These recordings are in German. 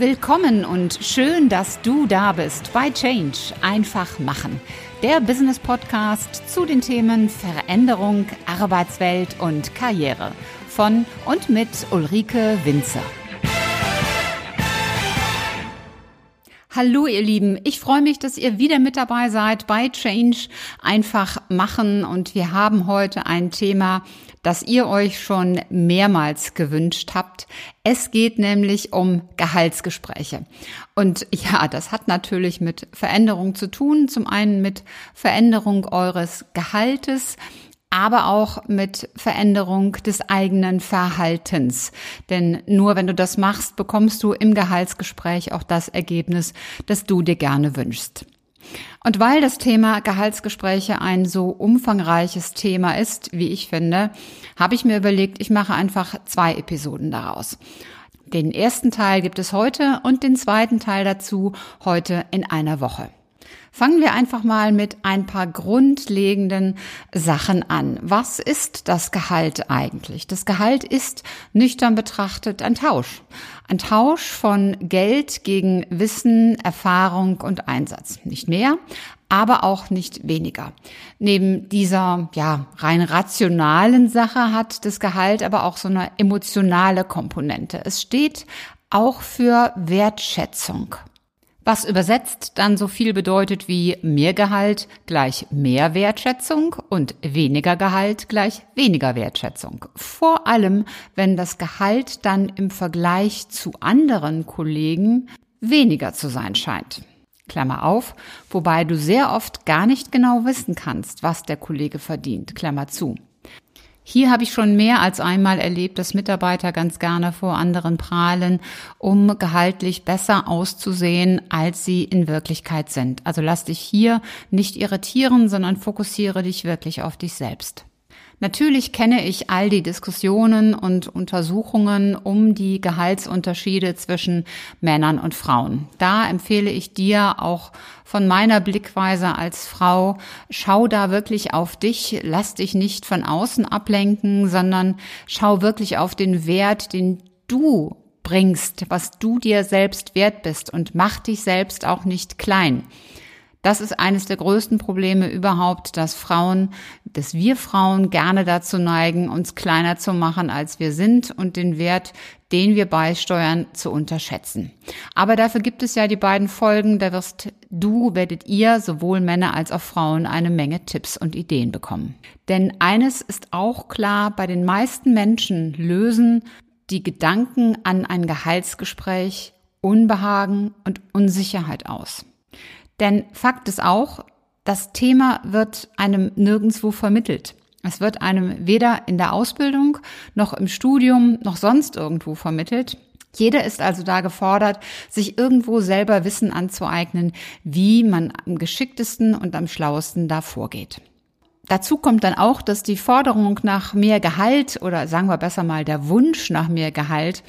Willkommen und schön, dass du da bist bei Change. Einfach machen. Der Business Podcast zu den Themen Veränderung, Arbeitswelt und Karriere. Von und mit Ulrike Winzer. Hallo ihr Lieben, ich freue mich, dass ihr wieder mit dabei seid bei Change einfach machen und wir haben heute ein Thema, das ihr euch schon mehrmals gewünscht habt. Es geht nämlich um Gehaltsgespräche. Und ja, das hat natürlich mit Veränderung zu tun. Zum einen mit Veränderung eures Gehaltes, aber auch mit Veränderung des eigenen Verhaltens. Denn nur wenn du das machst, bekommst du im Gehaltsgespräch auch das Ergebnis, das du dir gerne wünschst. Und weil das Thema Gehaltsgespräche ein so umfangreiches Thema ist, wie ich finde, habe ich mir überlegt, ich mache einfach zwei Episoden daraus. Den ersten Teil gibt es heute und den zweiten Teil dazu heute in einer Woche. Fangen wir einfach mal mit ein paar grundlegenden Sachen an. Was ist das Gehalt eigentlich? Das Gehalt ist nüchtern betrachtet ein Tausch. Ein Tausch von Geld gegen Wissen, Erfahrung und Einsatz. Nicht mehr, aber auch nicht weniger. Neben dieser, ja, rein rationalen Sache hat das Gehalt aber auch so eine emotionale Komponente. Es steht auch für Wertschätzung was übersetzt dann so viel bedeutet wie mehr Gehalt gleich mehr Wertschätzung und weniger Gehalt gleich weniger Wertschätzung. Vor allem, wenn das Gehalt dann im Vergleich zu anderen Kollegen weniger zu sein scheint. Klammer auf, wobei du sehr oft gar nicht genau wissen kannst, was der Kollege verdient. Klammer zu. Hier habe ich schon mehr als einmal erlebt, dass Mitarbeiter ganz gerne vor anderen prahlen, um gehaltlich besser auszusehen, als sie in Wirklichkeit sind. Also lass dich hier nicht irritieren, sondern fokussiere dich wirklich auf dich selbst. Natürlich kenne ich all die Diskussionen und Untersuchungen um die Gehaltsunterschiede zwischen Männern und Frauen. Da empfehle ich dir auch von meiner Blickweise als Frau, schau da wirklich auf dich, lass dich nicht von außen ablenken, sondern schau wirklich auf den Wert, den du bringst, was du dir selbst wert bist und mach dich selbst auch nicht klein. Das ist eines der größten Probleme überhaupt, dass Frauen, dass wir Frauen gerne dazu neigen, uns kleiner zu machen, als wir sind und den Wert, den wir beisteuern, zu unterschätzen. Aber dafür gibt es ja die beiden Folgen, da wirst du, werdet ihr, sowohl Männer als auch Frauen, eine Menge Tipps und Ideen bekommen. Denn eines ist auch klar, bei den meisten Menschen lösen die Gedanken an ein Gehaltsgespräch Unbehagen und Unsicherheit aus. Denn Fakt ist auch, das Thema wird einem nirgendswo vermittelt. Es wird einem weder in der Ausbildung noch im Studium noch sonst irgendwo vermittelt. Jeder ist also da gefordert, sich irgendwo selber Wissen anzueignen, wie man am geschicktesten und am schlauesten da vorgeht. Dazu kommt dann auch, dass die Forderung nach mehr Gehalt oder sagen wir besser mal der Wunsch nach mehr Gehalt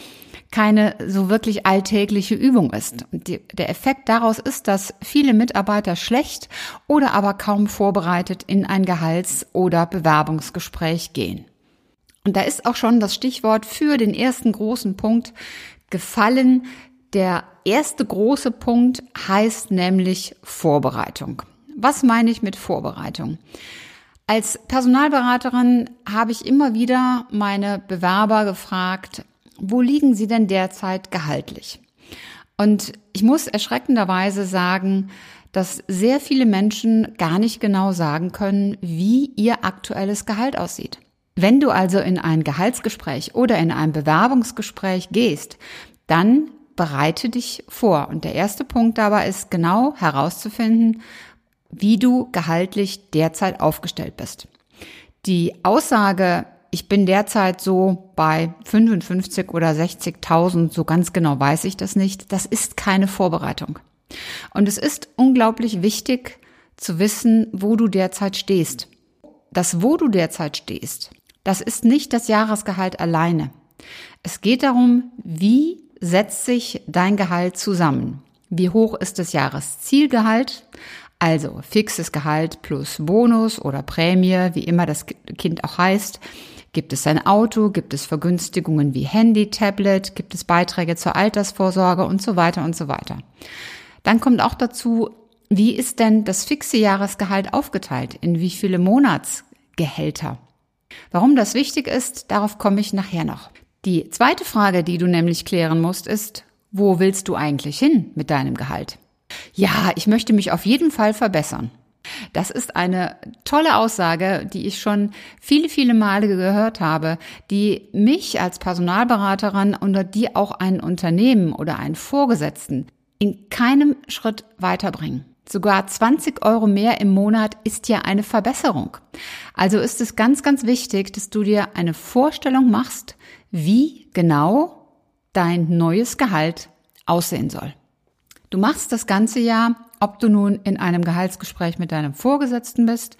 keine so wirklich alltägliche Übung ist. Die, der Effekt daraus ist, dass viele Mitarbeiter schlecht oder aber kaum vorbereitet in ein Gehalts- oder Bewerbungsgespräch gehen. Und da ist auch schon das Stichwort für den ersten großen Punkt gefallen. Der erste große Punkt heißt nämlich Vorbereitung. Was meine ich mit Vorbereitung? Als Personalberaterin habe ich immer wieder meine Bewerber gefragt, wo liegen Sie denn derzeit gehaltlich? Und ich muss erschreckenderweise sagen, dass sehr viele Menschen gar nicht genau sagen können, wie ihr aktuelles Gehalt aussieht. Wenn du also in ein Gehaltsgespräch oder in ein Bewerbungsgespräch gehst, dann bereite dich vor. Und der erste Punkt dabei ist genau herauszufinden, wie du gehaltlich derzeit aufgestellt bist. Die Aussage, ich bin derzeit so bei 55 oder 60.000, so ganz genau weiß ich das nicht. Das ist keine Vorbereitung. Und es ist unglaublich wichtig zu wissen, wo du derzeit stehst. Das, wo du derzeit stehst, das ist nicht das Jahresgehalt alleine. Es geht darum, wie setzt sich dein Gehalt zusammen? Wie hoch ist das Jahreszielgehalt? Also fixes Gehalt plus Bonus oder Prämie, wie immer das Kind auch heißt. Gibt es ein Auto? Gibt es Vergünstigungen wie Handy, Tablet? Gibt es Beiträge zur Altersvorsorge und so weiter und so weiter? Dann kommt auch dazu, wie ist denn das fixe Jahresgehalt aufgeteilt? In wie viele Monatsgehälter? Warum das wichtig ist, darauf komme ich nachher noch. Die zweite Frage, die du nämlich klären musst, ist, wo willst du eigentlich hin mit deinem Gehalt? Ja, ich möchte mich auf jeden Fall verbessern. Das ist eine tolle Aussage, die ich schon viele, viele Male gehört habe, die mich als Personalberaterin oder die auch ein Unternehmen oder einen Vorgesetzten in keinem Schritt weiterbringen. Sogar 20 Euro mehr im Monat ist ja eine Verbesserung. Also ist es ganz, ganz wichtig, dass du dir eine Vorstellung machst, wie genau dein neues Gehalt aussehen soll. Du machst das ganze Jahr, ob du nun in einem Gehaltsgespräch mit deinem Vorgesetzten bist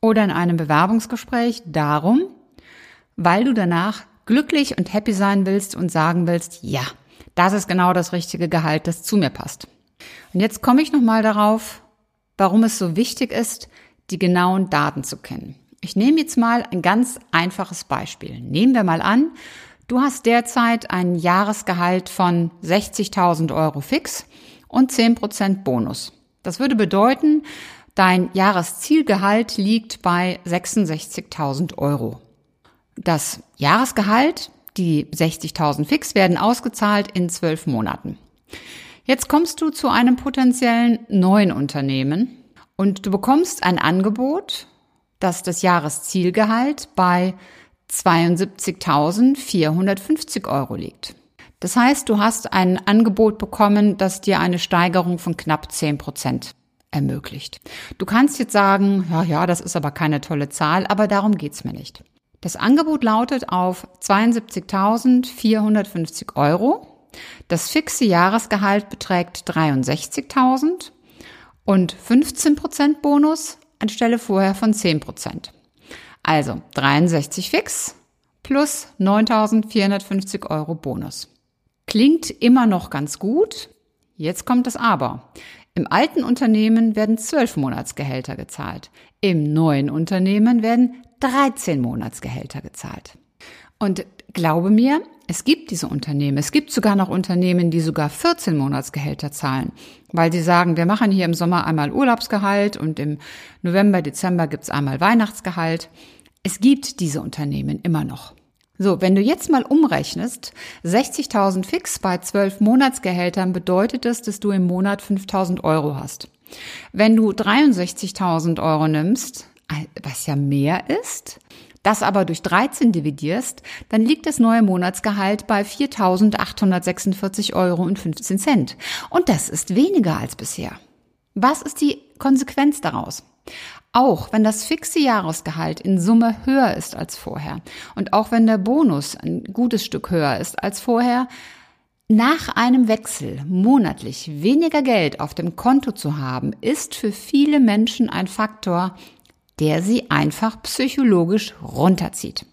oder in einem Bewerbungsgespräch, darum, weil du danach glücklich und happy sein willst und sagen willst, ja, das ist genau das richtige Gehalt, das zu mir passt. Und jetzt komme ich nochmal darauf, warum es so wichtig ist, die genauen Daten zu kennen. Ich nehme jetzt mal ein ganz einfaches Beispiel. Nehmen wir mal an, du hast derzeit ein Jahresgehalt von 60.000 Euro fix und 10% Bonus. Das würde bedeuten, dein Jahreszielgehalt liegt bei 66.000 Euro. Das Jahresgehalt, die 60.000 fix, werden ausgezahlt in zwölf Monaten. Jetzt kommst du zu einem potenziellen neuen Unternehmen und du bekommst ein Angebot, das das Jahreszielgehalt bei 72.450 Euro liegt. Das heißt, du hast ein Angebot bekommen, das dir eine Steigerung von knapp 10 Prozent ermöglicht. Du kannst jetzt sagen, ja, ja, das ist aber keine tolle Zahl, aber darum geht's mir nicht. Das Angebot lautet auf 72.450 Euro das fixe Jahresgehalt beträgt 63.000 und 15% Bonus anstelle vorher von 10%. Also 63 fix plus 9.450 Euro Bonus. Klingt immer noch ganz gut. Jetzt kommt das Aber. Im alten Unternehmen werden 12 Monatsgehälter gezahlt. Im neuen Unternehmen werden 13 Monatsgehälter gezahlt. Und glaube mir, es gibt diese Unternehmen. Es gibt sogar noch Unternehmen, die sogar 14 Monatsgehälter zahlen, weil sie sagen, wir machen hier im Sommer einmal Urlaubsgehalt und im November, Dezember gibt's einmal Weihnachtsgehalt. Es gibt diese Unternehmen immer noch. So, wenn du jetzt mal umrechnest, 60.000 fix bei 12 Monatsgehältern bedeutet es, dass du im Monat 5.000 Euro hast. Wenn du 63.000 Euro nimmst, was ja mehr ist, das aber durch 13 dividierst, dann liegt das neue Monatsgehalt bei 4.846 Euro und 15 Cent. Und das ist weniger als bisher. Was ist die Konsequenz daraus? Auch wenn das fixe Jahresgehalt in Summe höher ist als vorher und auch wenn der Bonus ein gutes Stück höher ist als vorher, nach einem Wechsel monatlich weniger Geld auf dem Konto zu haben, ist für viele Menschen ein Faktor, der sie einfach psychologisch runterzieht.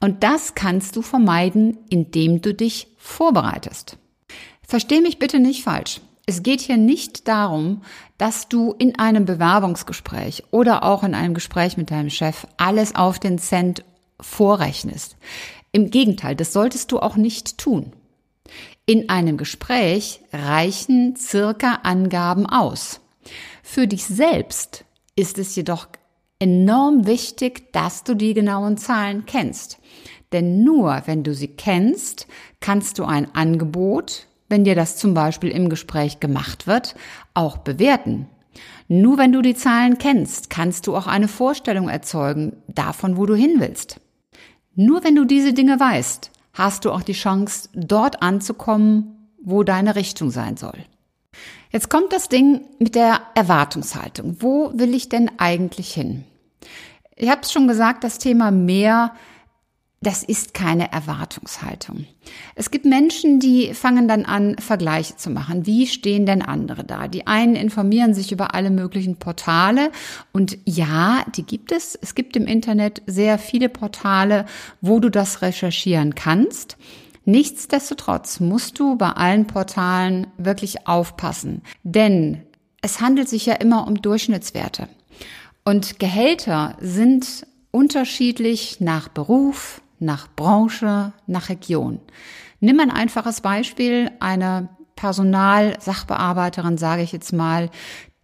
Und das kannst du vermeiden, indem du dich vorbereitest. Versteh mich bitte nicht falsch. Es geht hier nicht darum, dass du in einem Bewerbungsgespräch oder auch in einem Gespräch mit deinem Chef alles auf den Cent vorrechnest. Im Gegenteil, das solltest du auch nicht tun. In einem Gespräch reichen circa Angaben aus. Für dich selbst ist es jedoch enorm wichtig, dass du die genauen Zahlen kennst. Denn nur wenn du sie kennst, kannst du ein Angebot, wenn dir das zum Beispiel im Gespräch gemacht wird, auch bewerten. Nur wenn du die Zahlen kennst, kannst du auch eine Vorstellung erzeugen davon, wo du hin willst. Nur wenn du diese Dinge weißt, hast du auch die Chance, dort anzukommen, wo deine Richtung sein soll. Jetzt kommt das Ding mit der Erwartungshaltung. Wo will ich denn eigentlich hin? Ich habe es schon gesagt, das Thema mehr, das ist keine Erwartungshaltung. Es gibt Menschen, die fangen dann an, Vergleiche zu machen. Wie stehen denn andere da? Die einen informieren sich über alle möglichen Portale und ja, die gibt es. Es gibt im Internet sehr viele Portale, wo du das recherchieren kannst. Nichtsdestotrotz musst du bei allen Portalen wirklich aufpassen, denn es handelt sich ja immer um Durchschnittswerte. Und Gehälter sind unterschiedlich nach Beruf, nach Branche, nach Region. Nimm ein einfaches Beispiel, eine Personalsachbearbeiterin, sage ich jetzt mal,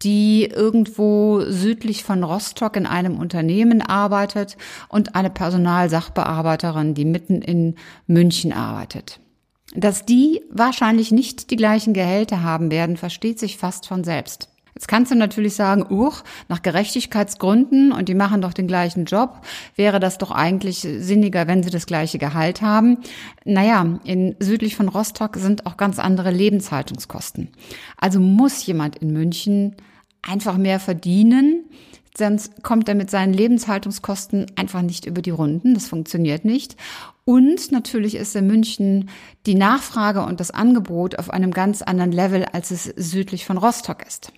die irgendwo südlich von Rostock in einem Unternehmen arbeitet und eine Personalsachbearbeiterin, die mitten in München arbeitet. Dass die wahrscheinlich nicht die gleichen Gehälter haben werden, versteht sich fast von selbst. Jetzt kannst du natürlich sagen, uch, nach Gerechtigkeitsgründen und die machen doch den gleichen Job, wäre das doch eigentlich sinniger, wenn sie das gleiche Gehalt haben. Naja, in südlich von Rostock sind auch ganz andere Lebenshaltungskosten. Also muss jemand in München einfach mehr verdienen, sonst kommt er mit seinen Lebenshaltungskosten einfach nicht über die Runden. Das funktioniert nicht. Und natürlich ist in München die Nachfrage und das Angebot auf einem ganz anderen Level, als es südlich von Rostock ist.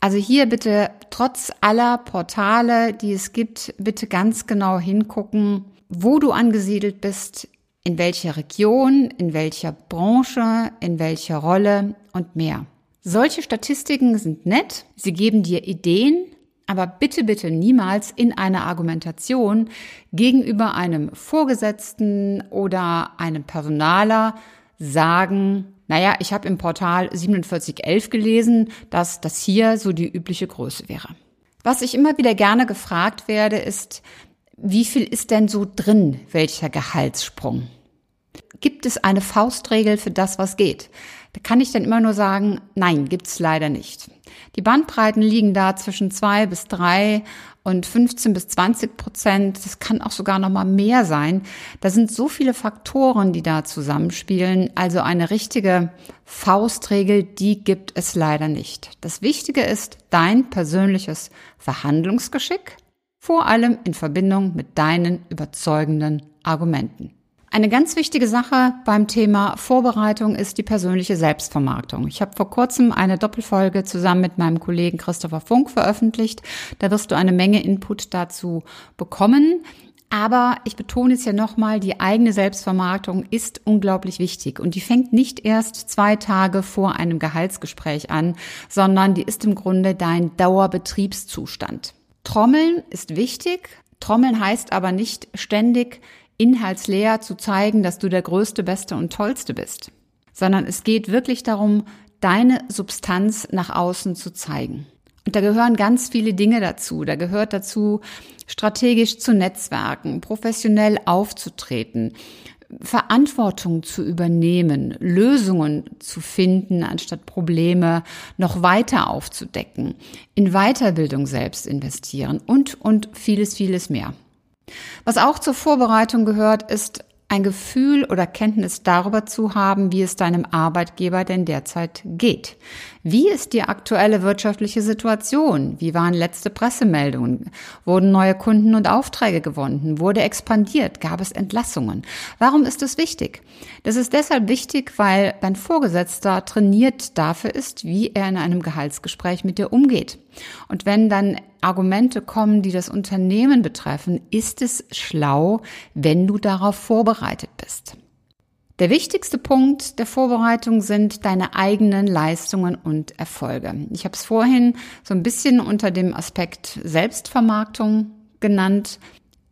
Also hier bitte trotz aller Portale, die es gibt, bitte ganz genau hingucken, wo du angesiedelt bist, in welcher Region, in welcher Branche, in welcher Rolle und mehr. Solche Statistiken sind nett, sie geben dir Ideen, aber bitte, bitte niemals in einer Argumentation gegenüber einem Vorgesetzten oder einem Personaler sagen, naja, ich habe im Portal 4711 gelesen, dass das hier so die übliche Größe wäre. Was ich immer wieder gerne gefragt werde, ist, wie viel ist denn so drin, welcher Gehaltssprung? Gibt es eine Faustregel für das, was geht? Da kann ich dann immer nur sagen, nein, gibt's leider nicht. Die Bandbreiten liegen da zwischen zwei bis drei und 15 bis 20 Prozent. Das kann auch sogar noch mal mehr sein. Da sind so viele Faktoren, die da zusammenspielen. Also eine richtige Faustregel, die gibt es leider nicht. Das Wichtige ist dein persönliches Verhandlungsgeschick, vor allem in Verbindung mit deinen überzeugenden Argumenten. Eine ganz wichtige Sache beim Thema Vorbereitung ist die persönliche Selbstvermarktung. Ich habe vor kurzem eine Doppelfolge zusammen mit meinem Kollegen Christopher Funk veröffentlicht. Da wirst du eine Menge Input dazu bekommen. Aber ich betone es ja nochmal, die eigene Selbstvermarktung ist unglaublich wichtig und die fängt nicht erst zwei Tage vor einem Gehaltsgespräch an, sondern die ist im Grunde dein Dauerbetriebszustand. Trommeln ist wichtig. Trommeln heißt aber nicht ständig inhaltsleer zu zeigen, dass du der Größte, Beste und Tollste bist, sondern es geht wirklich darum, deine Substanz nach außen zu zeigen. Und da gehören ganz viele Dinge dazu. Da gehört dazu, strategisch zu netzwerken, professionell aufzutreten, Verantwortung zu übernehmen, Lösungen zu finden, anstatt Probleme noch weiter aufzudecken, in Weiterbildung selbst investieren und, und vieles, vieles mehr. Was auch zur Vorbereitung gehört, ist ein Gefühl oder Kenntnis darüber zu haben, wie es deinem Arbeitgeber denn derzeit geht. Wie ist die aktuelle wirtschaftliche Situation? Wie waren letzte Pressemeldungen? Wurden neue Kunden und Aufträge gewonnen? Wurde expandiert? Gab es Entlassungen? Warum ist es wichtig? Das ist deshalb wichtig, weil dein Vorgesetzter trainiert dafür ist, wie er in einem Gehaltsgespräch mit dir umgeht. Und wenn dann Argumente kommen, die das Unternehmen betreffen, ist es schlau, wenn du darauf vorbereitet bist. Der wichtigste Punkt der Vorbereitung sind deine eigenen Leistungen und Erfolge. Ich habe es vorhin so ein bisschen unter dem Aspekt Selbstvermarktung genannt.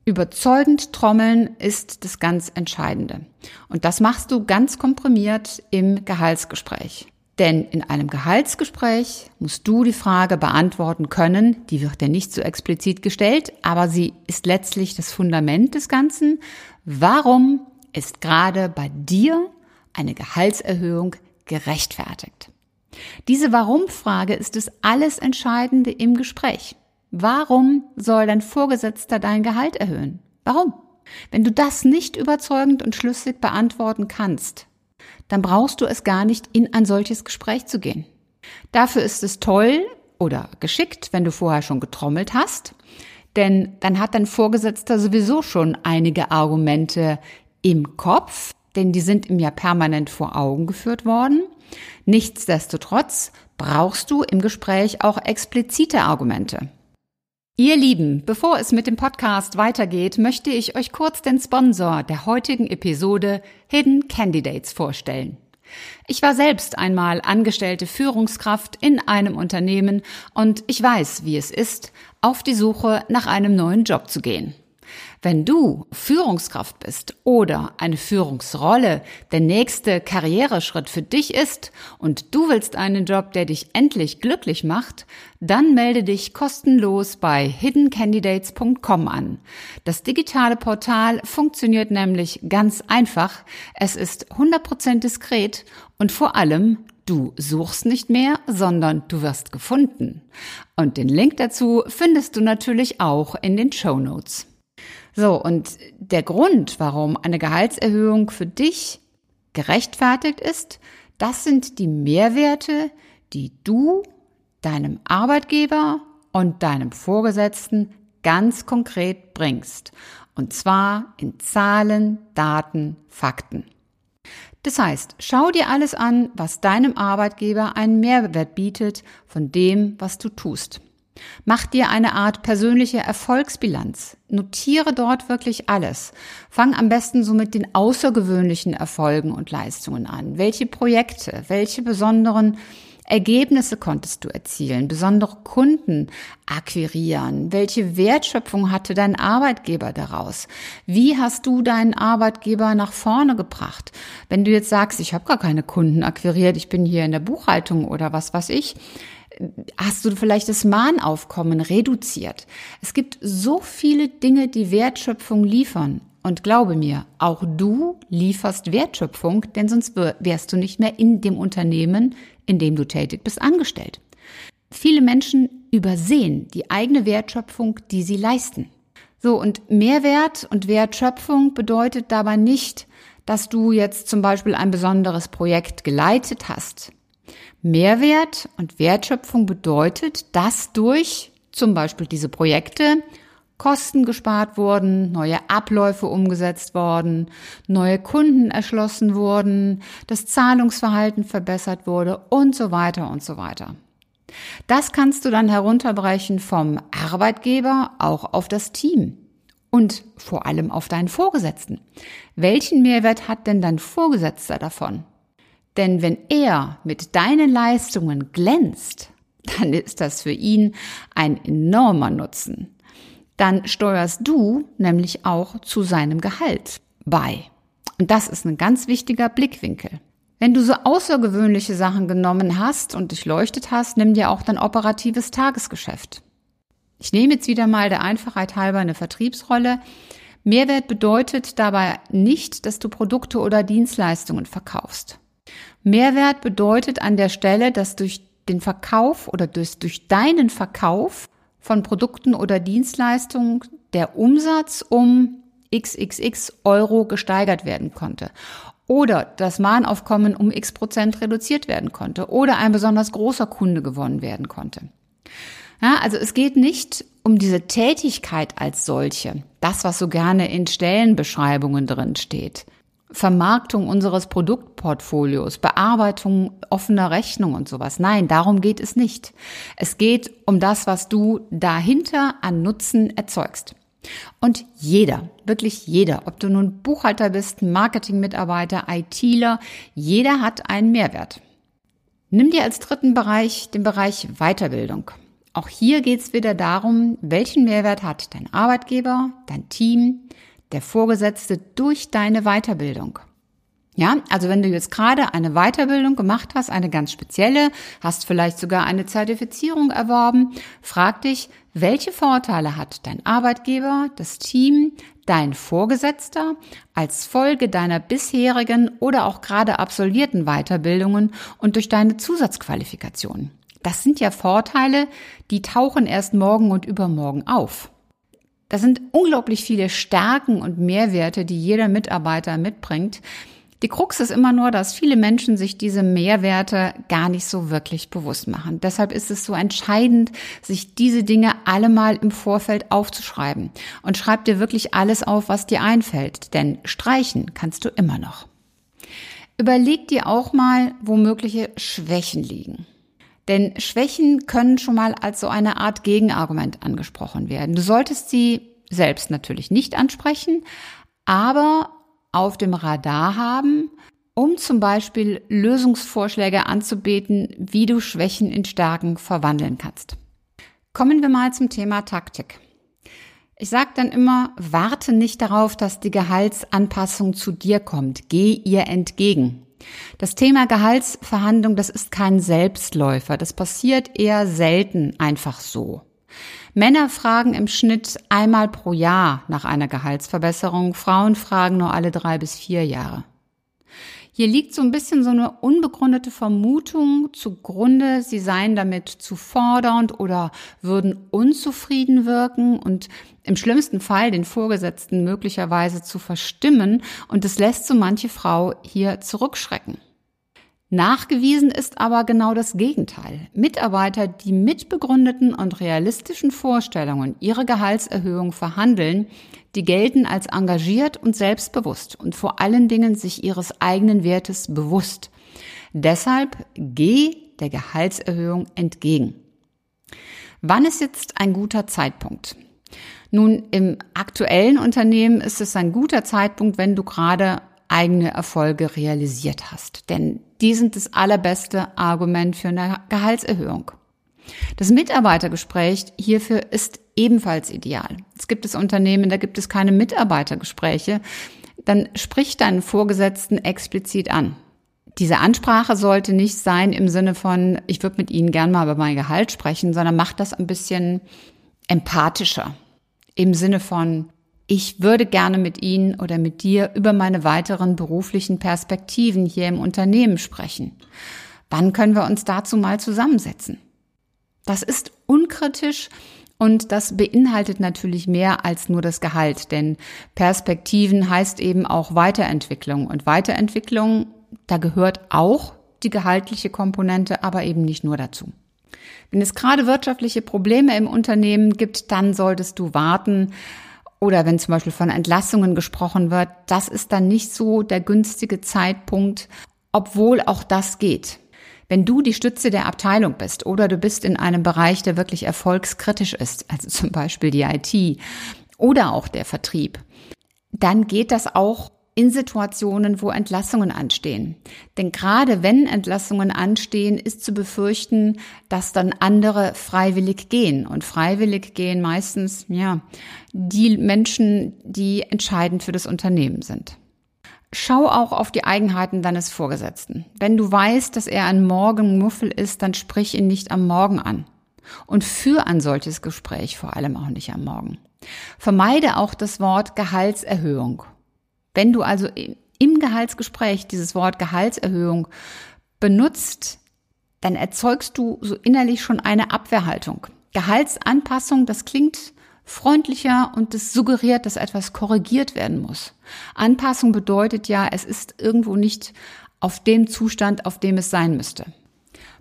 Überzeugend trommeln ist das ganz Entscheidende. Und das machst du ganz komprimiert im Gehaltsgespräch. Denn in einem Gehaltsgespräch musst du die Frage beantworten können, die wird dir nicht so explizit gestellt, aber sie ist letztlich das Fundament des Ganzen. Warum ist gerade bei dir eine Gehaltserhöhung gerechtfertigt? Diese Warum-Frage ist das alles Entscheidende im Gespräch. Warum soll dein Vorgesetzter dein Gehalt erhöhen? Warum? Wenn du das nicht überzeugend und schlüssig beantworten kannst, dann brauchst du es gar nicht, in ein solches Gespräch zu gehen. Dafür ist es toll oder geschickt, wenn du vorher schon getrommelt hast, denn dann hat dein Vorgesetzter sowieso schon einige Argumente im Kopf, denn die sind ihm ja permanent vor Augen geführt worden. Nichtsdestotrotz brauchst du im Gespräch auch explizite Argumente. Ihr Lieben, bevor es mit dem Podcast weitergeht, möchte ich euch kurz den Sponsor der heutigen Episode Hidden Candidates vorstellen. Ich war selbst einmal angestellte Führungskraft in einem Unternehmen und ich weiß, wie es ist, auf die Suche nach einem neuen Job zu gehen. Wenn du Führungskraft bist oder eine Führungsrolle der nächste Karriereschritt für dich ist und du willst einen Job, der dich endlich glücklich macht, dann melde dich kostenlos bei hiddencandidates.com an. Das digitale Portal funktioniert nämlich ganz einfach. Es ist 100% diskret und vor allem Du suchst nicht mehr, sondern du wirst gefunden. Und den Link dazu findest du natürlich auch in den Show Notes. So, und der Grund, warum eine Gehaltserhöhung für dich gerechtfertigt ist, das sind die Mehrwerte, die du deinem Arbeitgeber und deinem Vorgesetzten ganz konkret bringst. Und zwar in Zahlen, Daten, Fakten. Das heißt, schau dir alles an, was deinem Arbeitgeber einen Mehrwert bietet von dem, was du tust. Mach dir eine Art persönliche Erfolgsbilanz. Notiere dort wirklich alles. Fang am besten so mit den außergewöhnlichen Erfolgen und Leistungen an. Welche Projekte, welche besonderen Ergebnisse konntest du erzielen, besondere Kunden akquirieren? Welche Wertschöpfung hatte dein Arbeitgeber daraus? Wie hast du deinen Arbeitgeber nach vorne gebracht? Wenn du jetzt sagst, ich habe gar keine Kunden akquiriert, ich bin hier in der Buchhaltung oder was weiß ich, hast du vielleicht das Mahnaufkommen reduziert. Es gibt so viele Dinge, die Wertschöpfung liefern. Und glaube mir, auch du lieferst Wertschöpfung, denn sonst wärst du nicht mehr in dem Unternehmen, in dem du tätig bist, angestellt. Viele Menschen übersehen die eigene Wertschöpfung, die sie leisten. So, und Mehrwert und Wertschöpfung bedeutet dabei nicht, dass du jetzt zum Beispiel ein besonderes Projekt geleitet hast. Mehrwert und Wertschöpfung bedeutet, dass durch zum Beispiel diese Projekte Kosten gespart wurden, neue Abläufe umgesetzt worden, neue Kunden erschlossen wurden, das Zahlungsverhalten verbessert wurde und so weiter und so weiter. Das kannst du dann herunterbrechen vom Arbeitgeber auch auf das Team und vor allem auf deinen Vorgesetzten. Welchen Mehrwert hat denn dein Vorgesetzter davon? Denn wenn er mit deinen Leistungen glänzt, dann ist das für ihn ein enormer Nutzen dann steuerst du nämlich auch zu seinem Gehalt bei. Und das ist ein ganz wichtiger Blickwinkel. Wenn du so außergewöhnliche Sachen genommen hast und durchleuchtet hast, nimm dir auch dein operatives Tagesgeschäft. Ich nehme jetzt wieder mal der Einfachheit halber eine Vertriebsrolle. Mehrwert bedeutet dabei nicht, dass du Produkte oder Dienstleistungen verkaufst. Mehrwert bedeutet an der Stelle, dass durch den Verkauf oder durch, durch deinen Verkauf von Produkten oder Dienstleistungen der Umsatz um xxx Euro gesteigert werden konnte oder das Mahnaufkommen um x Prozent reduziert werden konnte oder ein besonders großer Kunde gewonnen werden konnte. Ja, also es geht nicht um diese Tätigkeit als solche, das, was so gerne in Stellenbeschreibungen drin steht. Vermarktung unseres Produktportfolios, Bearbeitung offener Rechnung und sowas. Nein, darum geht es nicht. Es geht um das, was du dahinter an Nutzen erzeugst. Und jeder, wirklich jeder, ob du nun Buchhalter bist, Marketingmitarbeiter, ITler, jeder hat einen Mehrwert. Nimm dir als dritten Bereich den Bereich Weiterbildung. Auch hier geht es wieder darum, welchen Mehrwert hat dein Arbeitgeber, dein Team, der Vorgesetzte durch deine Weiterbildung. Ja, also wenn du jetzt gerade eine Weiterbildung gemacht hast, eine ganz spezielle, hast vielleicht sogar eine Zertifizierung erworben, frag dich, welche Vorteile hat dein Arbeitgeber, das Team, dein Vorgesetzter als Folge deiner bisherigen oder auch gerade absolvierten Weiterbildungen und durch deine Zusatzqualifikationen. Das sind ja Vorteile, die tauchen erst morgen und übermorgen auf. Das sind unglaublich viele Stärken und Mehrwerte, die jeder Mitarbeiter mitbringt. Die Krux ist immer nur, dass viele Menschen sich diese Mehrwerte gar nicht so wirklich bewusst machen. Deshalb ist es so entscheidend, sich diese Dinge alle mal im Vorfeld aufzuschreiben. Und schreib dir wirklich alles auf, was dir einfällt. Denn streichen kannst du immer noch. Überleg dir auch mal, wo mögliche Schwächen liegen. Denn Schwächen können schon mal als so eine Art Gegenargument angesprochen werden. Du solltest sie selbst natürlich nicht ansprechen, aber auf dem Radar haben, um zum Beispiel Lösungsvorschläge anzubeten, wie du Schwächen in Stärken verwandeln kannst. Kommen wir mal zum Thema Taktik. Ich sage dann immer, warte nicht darauf, dass die Gehaltsanpassung zu dir kommt. Geh ihr entgegen. Das Thema Gehaltsverhandlung, das ist kein Selbstläufer. Das passiert eher selten einfach so. Männer fragen im Schnitt einmal pro Jahr nach einer Gehaltsverbesserung, Frauen fragen nur alle drei bis vier Jahre. Hier liegt so ein bisschen so eine unbegründete Vermutung zugrunde, sie seien damit zu fordernd oder würden unzufrieden wirken und im schlimmsten Fall den Vorgesetzten möglicherweise zu verstimmen und es lässt so manche Frau hier zurückschrecken. Nachgewiesen ist aber genau das Gegenteil. Mitarbeiter, die mit begründeten und realistischen Vorstellungen ihre Gehaltserhöhung verhandeln, die gelten als engagiert und selbstbewusst und vor allen Dingen sich ihres eigenen Wertes bewusst. Deshalb geh der Gehaltserhöhung entgegen. Wann ist jetzt ein guter Zeitpunkt? Nun, im aktuellen Unternehmen ist es ein guter Zeitpunkt, wenn du gerade eigene Erfolge realisiert hast. Denn die sind das allerbeste Argument für eine Gehaltserhöhung. Das Mitarbeitergespräch hierfür ist ebenfalls ideal. Es gibt es Unternehmen, da gibt es keine Mitarbeitergespräche. Dann sprich deinen Vorgesetzten explizit an. Diese Ansprache sollte nicht sein im Sinne von, ich würde mit Ihnen gern mal über mein Gehalt sprechen, sondern mach das ein bisschen empathischer. Im Sinne von, ich würde gerne mit Ihnen oder mit dir über meine weiteren beruflichen Perspektiven hier im Unternehmen sprechen. Wann können wir uns dazu mal zusammensetzen? Das ist unkritisch und das beinhaltet natürlich mehr als nur das Gehalt, denn Perspektiven heißt eben auch Weiterentwicklung und Weiterentwicklung, da gehört auch die gehaltliche Komponente, aber eben nicht nur dazu. Wenn es gerade wirtschaftliche Probleme im Unternehmen gibt, dann solltest du warten, oder wenn zum Beispiel von Entlassungen gesprochen wird, das ist dann nicht so der günstige Zeitpunkt, obwohl auch das geht. Wenn du die Stütze der Abteilung bist oder du bist in einem Bereich, der wirklich erfolgskritisch ist, also zum Beispiel die IT oder auch der Vertrieb, dann geht das auch in Situationen, wo Entlassungen anstehen. Denn gerade wenn Entlassungen anstehen, ist zu befürchten, dass dann andere freiwillig gehen. Und freiwillig gehen meistens, ja, die Menschen, die entscheidend für das Unternehmen sind. Schau auch auf die Eigenheiten deines Vorgesetzten. Wenn du weißt, dass er ein Morgenmuffel ist, dann sprich ihn nicht am Morgen an. Und für ein solches Gespräch vor allem auch nicht am Morgen. Vermeide auch das Wort Gehaltserhöhung wenn du also im Gehaltsgespräch dieses Wort Gehaltserhöhung benutzt, dann erzeugst du so innerlich schon eine Abwehrhaltung. Gehaltsanpassung, das klingt freundlicher und das suggeriert, dass etwas korrigiert werden muss. Anpassung bedeutet ja, es ist irgendwo nicht auf dem Zustand, auf dem es sein müsste.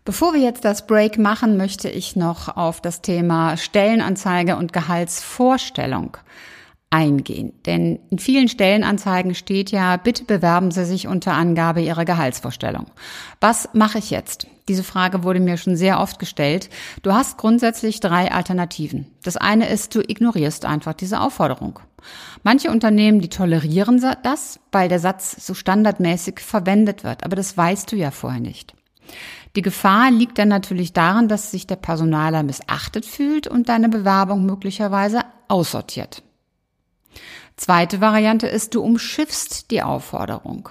Bevor wir jetzt das Break machen, möchte ich noch auf das Thema Stellenanzeige und Gehaltsvorstellung eingehen. Denn in vielen Stellenanzeigen steht ja, bitte bewerben Sie sich unter Angabe Ihrer Gehaltsvorstellung. Was mache ich jetzt? Diese Frage wurde mir schon sehr oft gestellt. Du hast grundsätzlich drei Alternativen. Das eine ist, du ignorierst einfach diese Aufforderung. Manche Unternehmen, die tolerieren das, weil der Satz so standardmäßig verwendet wird. Aber das weißt du ja vorher nicht. Die Gefahr liegt dann natürlich darin, dass sich der Personaler missachtet fühlt und deine Bewerbung möglicherweise aussortiert. Zweite Variante ist, du umschiffst die Aufforderung.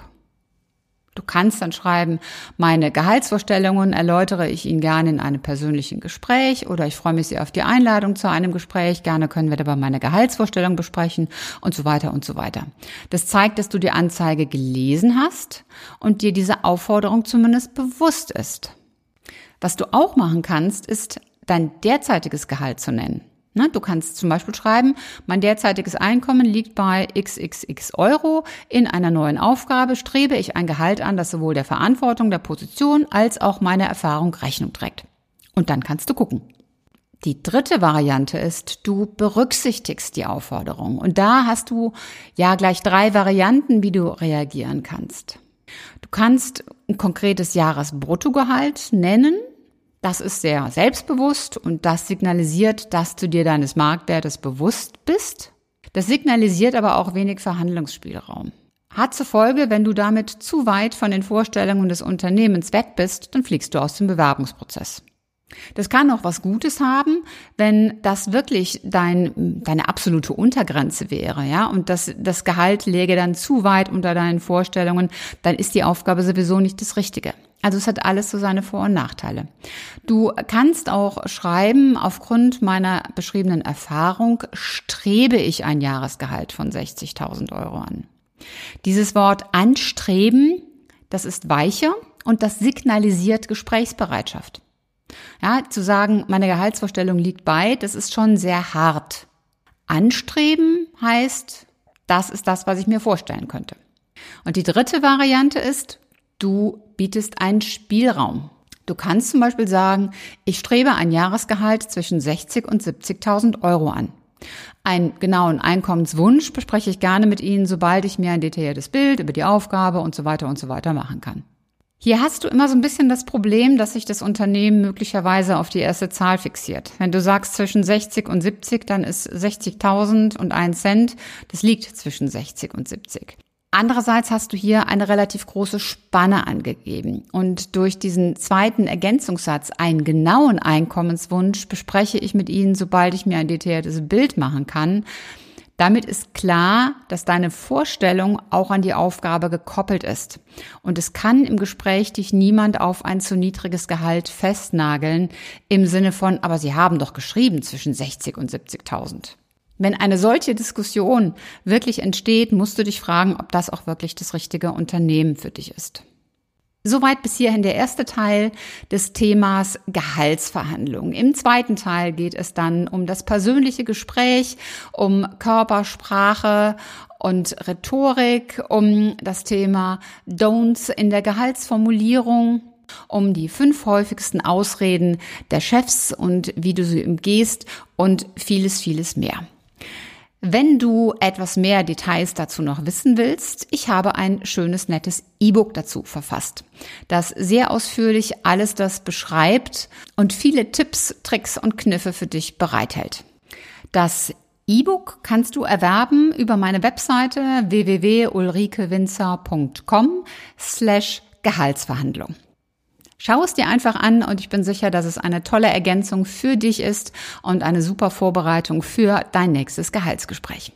Du kannst dann schreiben, meine Gehaltsvorstellungen erläutere ich Ihnen gerne in einem persönlichen Gespräch oder ich freue mich sehr auf die Einladung zu einem Gespräch. Gerne können wir dabei meine Gehaltsvorstellung besprechen und so weiter und so weiter. Das zeigt, dass du die Anzeige gelesen hast und dir diese Aufforderung zumindest bewusst ist. Was du auch machen kannst, ist dein derzeitiges Gehalt zu nennen. Ne, du kannst zum Beispiel schreiben, mein derzeitiges Einkommen liegt bei xxx Euro. In einer neuen Aufgabe strebe ich ein Gehalt an, das sowohl der Verantwortung der Position als auch meiner Erfahrung Rechnung trägt. Und dann kannst du gucken. Die dritte Variante ist, du berücksichtigst die Aufforderung. Und da hast du ja gleich drei Varianten, wie du reagieren kannst. Du kannst ein konkretes Jahresbruttogehalt nennen, das ist sehr selbstbewusst und das signalisiert, dass du dir deines Marktwertes bewusst bist. Das signalisiert aber auch wenig Verhandlungsspielraum. Hat zur Folge, wenn du damit zu weit von den Vorstellungen des Unternehmens weg bist, dann fliegst du aus dem Bewerbungsprozess. Das kann auch was Gutes haben, wenn das wirklich dein, deine absolute Untergrenze wäre, ja, und das, das Gehalt läge dann zu weit unter deinen Vorstellungen, dann ist die Aufgabe sowieso nicht das Richtige. Also es hat alles so seine Vor- und Nachteile. Du kannst auch schreiben, aufgrund meiner beschriebenen Erfahrung strebe ich ein Jahresgehalt von 60.000 Euro an. Dieses Wort anstreben, das ist weicher und das signalisiert Gesprächsbereitschaft. Ja, zu sagen, meine Gehaltsvorstellung liegt bei, das ist schon sehr hart. Anstreben heißt, das ist das, was ich mir vorstellen könnte. Und die dritte Variante ist, du bietest einen Spielraum. Du kannst zum Beispiel sagen, ich strebe ein Jahresgehalt zwischen 60 und 70.000 Euro an. Einen genauen Einkommenswunsch bespreche ich gerne mit Ihnen, sobald ich mir ein detailliertes Bild über die Aufgabe und so weiter und so weiter machen kann. Hier hast du immer so ein bisschen das Problem, dass sich das Unternehmen möglicherweise auf die erste Zahl fixiert. Wenn du sagst zwischen 60 und 70, dann ist 60.000 und ein Cent, das liegt zwischen 60 und 70. Andererseits hast du hier eine relativ große Spanne angegeben. Und durch diesen zweiten Ergänzungssatz, einen genauen Einkommenswunsch, bespreche ich mit Ihnen, sobald ich mir ein detailliertes Bild machen kann, damit ist klar, dass deine Vorstellung auch an die Aufgabe gekoppelt ist. Und es kann im Gespräch dich niemand auf ein zu niedriges Gehalt festnageln, im Sinne von, aber Sie haben doch geschrieben zwischen 60 und 70.000. Wenn eine solche Diskussion wirklich entsteht, musst du dich fragen, ob das auch wirklich das richtige Unternehmen für dich ist. Soweit bis hierhin der erste Teil des Themas Gehaltsverhandlungen. Im zweiten Teil geht es dann um das persönliche Gespräch, um Körpersprache und Rhetorik, um das Thema Don'ts in der Gehaltsformulierung um die fünf häufigsten Ausreden der Chefs und wie du sie umgehst und vieles, vieles mehr. Wenn du etwas mehr Details dazu noch wissen willst, ich habe ein schönes, nettes E-Book dazu verfasst, das sehr ausführlich alles das beschreibt und viele Tipps, Tricks und Kniffe für dich bereithält. Das E-Book kannst du erwerben über meine Webseite www.ulrikewinzer.com slash Gehaltsverhandlung. Schau es dir einfach an und ich bin sicher, dass es eine tolle Ergänzung für dich ist und eine super Vorbereitung für dein nächstes Gehaltsgespräch.